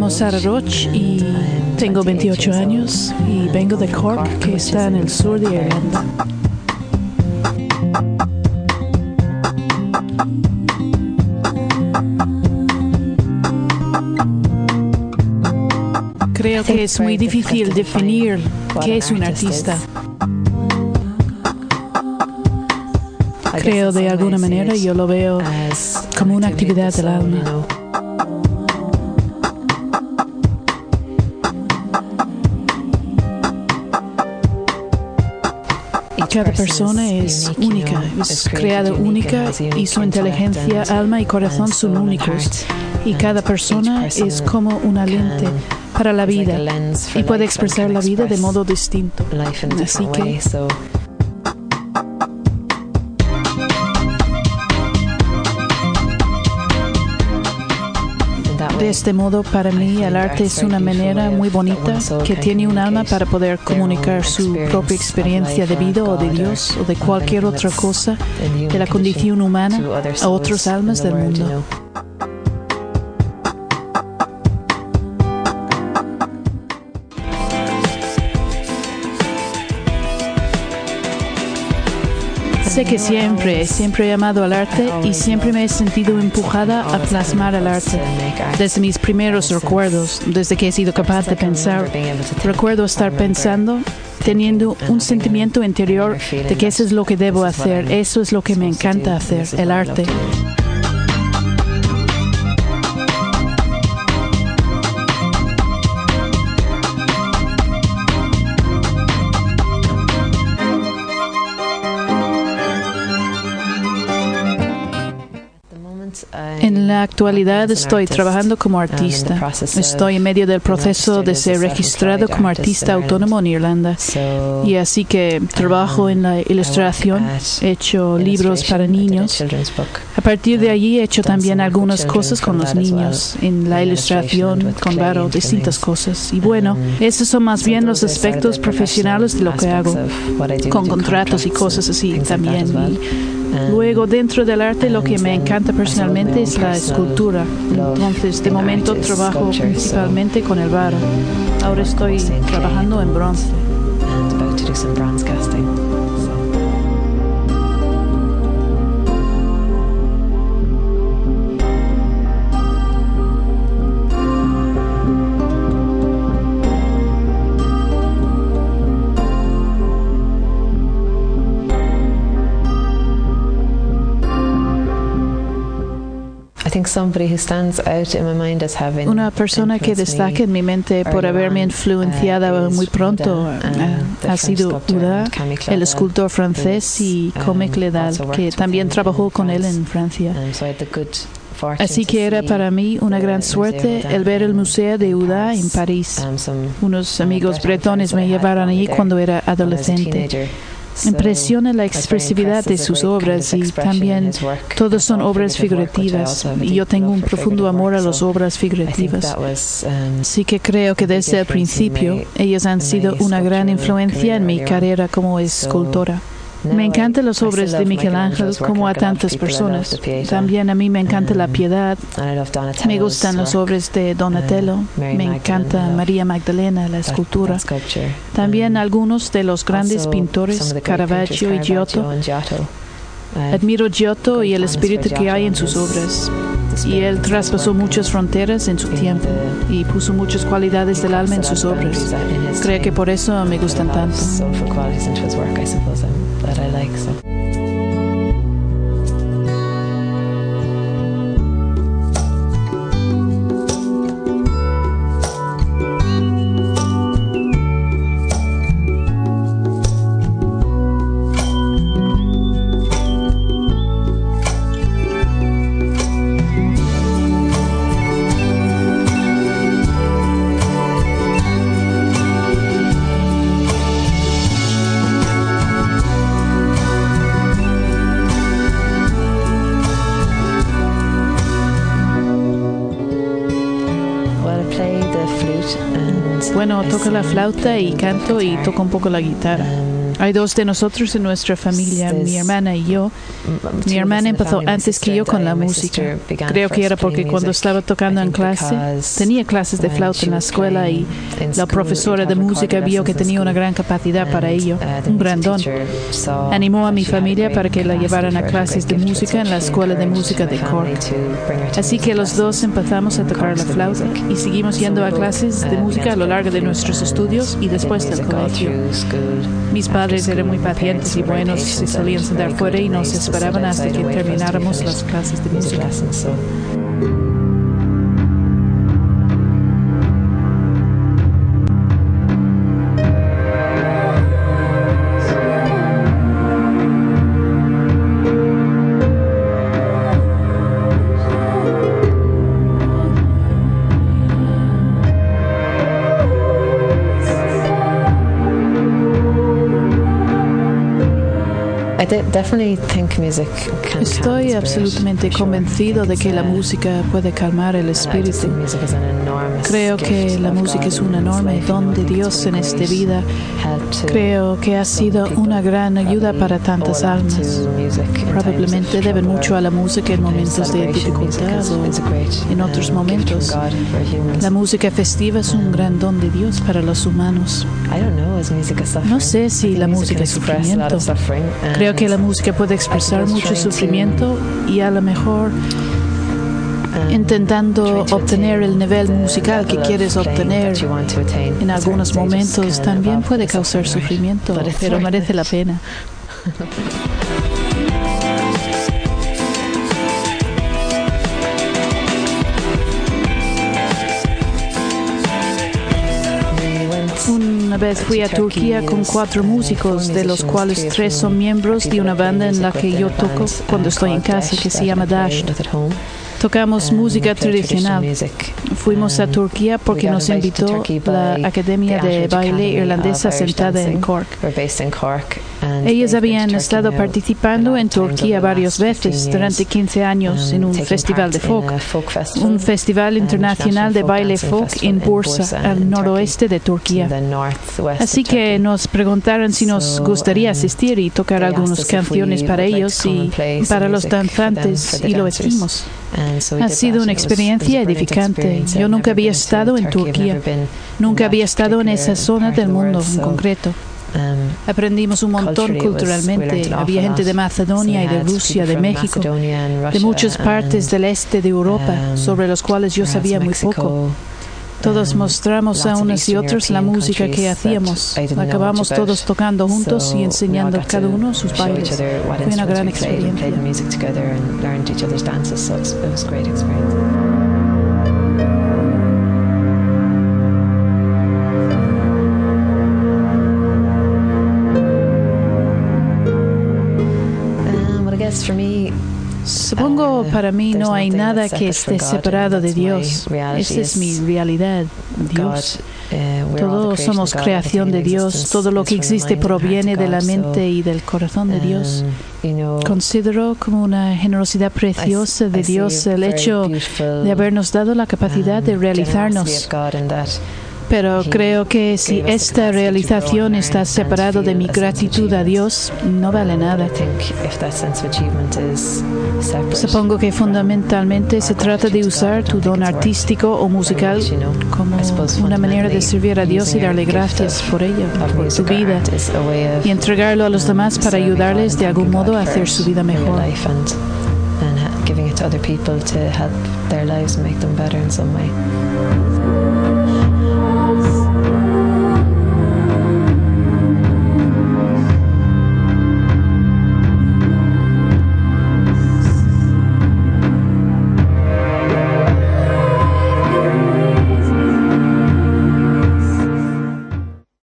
llamo Sarah Roach y tengo 28 años y vengo de Cork, que está en el sur de Irlanda. Creo que es muy difícil definir qué es un artista. Creo de alguna manera yo lo veo como una actividad del alma. Cada persona es única, es creada única y su inteligencia, alma y corazón son únicos. Y cada persona es como una lente para la vida y puede expresar la vida de modo distinto. Así que De este modo, para mí, el arte es una manera muy bonita que tiene un alma para poder comunicar su propia experiencia de vida o de Dios o de cualquier otra cosa de la condición humana a otras almas del mundo. Sé que siempre, siempre he amado al arte y siempre me he sentido empujada a plasmar el arte. Desde mis primeros recuerdos, desde que he sido capaz de pensar, recuerdo estar pensando, teniendo un sentimiento interior de que eso es lo que debo hacer, eso es lo que me encanta hacer, el arte. La actualidad estoy trabajando como artista. Estoy en medio del proceso de ser registrado como artista autónomo en Irlanda. Y así que trabajo en la ilustración, he hecho libros para niños. A partir de allí he hecho también algunas cosas con los niños, en la ilustración, con Varo, distintas cosas. Y bueno, esos son más bien los aspectos profesionales de lo que hago, con contratos y cosas así también. Y luego dentro del arte lo que me encanta personalmente es la escultura. Entonces, de momento trabajo principalmente con el barro. Ahora estoy trabajando en bronce. Una persona que destaca en mi mente por haberme influenciado muy pronto ha sido Uda, el escultor francés, y Comic Ledal, que también trabajó con él en Francia. Así que era para mí una gran suerte el ver el Museo de Uda en París. Unos amigos bretones me llevaron allí cuando era adolescente impresiona la expresividad de sus obras y también todas son obras figurativas y yo tengo un profundo amor a las obras figurativas. Sí que creo que desde el principio ellas han sido una gran influencia en mi carrera como escultora. Me encantan las obras de Miguel Ángel como a tantas personas. También a mí me encanta la piedad. Me gustan las obras de Donatello. Me encanta María Magdalena, la escultura. También algunos de los grandes pintores, Caravaggio y Giotto. Admiro Giotto y el espíritu que hay en sus obras. Y él traspasó muchas fronteras en su tiempo y puso muchas cualidades del alma en sus obras. Creo que por eso me gustan tanto. Like so. Bueno, toco la flauta y canto y toco un poco la guitarra. Hay dos de nosotros en nuestra familia, mi hermana y yo. Mi hermana empezó antes que yo con la música. Creo que era porque cuando estaba tocando en clase, tenía clases de flauta en la escuela y la profesora de música vio que tenía una gran capacidad para ello, uh, un gran don. Animó a mi familia para que la llevaran a clases de música en la escuela de música de Cork. Así que los dos empezamos a tocar la flauta y seguimos yendo a clases de música a lo largo de nuestros estudios y después del colegio. Mis padres eran muy pacientes y buenos, se solían sentar fuera y nos esperaban hasta que termináramos las clases de música. Estoy absolutamente convencido de que la música puede calmar el espíritu. Creo que la música es un enorme don de Dios en esta vida. Creo que ha sido una gran ayuda para tantas almas. Probablemente deben mucho a la música en momentos de dificultad o en otros momentos. La música festiva es un gran don de Dios para los humanos. No sé si la música es sufrimiento. Creo que la música puede expresar mucho sufrimiento y a lo mejor intentando obtener el nivel musical que quieres obtener en algunos momentos también puede causar sufrimiento, pero merece la pena. Una vez fui a Turquía con cuatro músicos, de los cuales tres son miembros de una banda en la que yo toco cuando estoy en casa, que se llama Dash. Tocamos música tradicional. Fuimos a Turquía porque nos invitó la Academia de Baile Irlandesa sentada en Cork. Ellos habían estado participando en Turquía varias veces durante 15 años en un festival de folk, un festival internacional de baile folk en Bursa, al noroeste de Turquía. Así que nos preguntaron si nos gustaría asistir y tocar algunas canciones para ellos y para los danzantes, y lo hicimos. Ha sido una experiencia edificante. Yo nunca había estado en Turquía, nunca había estado en esa zona del mundo en concreto. Um, Aprendimos un montón culturalmente. Había gente de Macedonia y de Rusia, de México, de muchas partes del este de Europa, um, sobre los cuales yo sabía muy poco. Todos mostramos a unos y otros la música que hacíamos. Acabamos todos tocando juntos y enseñando a cada uno sus bailes. Fue una gran experiencia. Supongo uh, para mí no hay nada que esté separado de Dios. Esa es mi realidad, Dios. Uh, Todos somos creación de Dios. Todo lo que existe proviene de la mente y del corazón de Dios. Um, Considero como una generosidad preciosa de Dios el hecho de habernos dado la capacidad de um, realizarnos pero creo que si esta realización está separado de mi gratitud a Dios, no vale nada. Supongo que fundamentalmente se trata de usar tu don artístico o musical como una manera de servir a Dios y darle gracias por ello, por tu vida, y entregarlo a los demás para ayudarles de algún modo a hacer su vida mejor. giving it to other people to help their lives make them better in some way.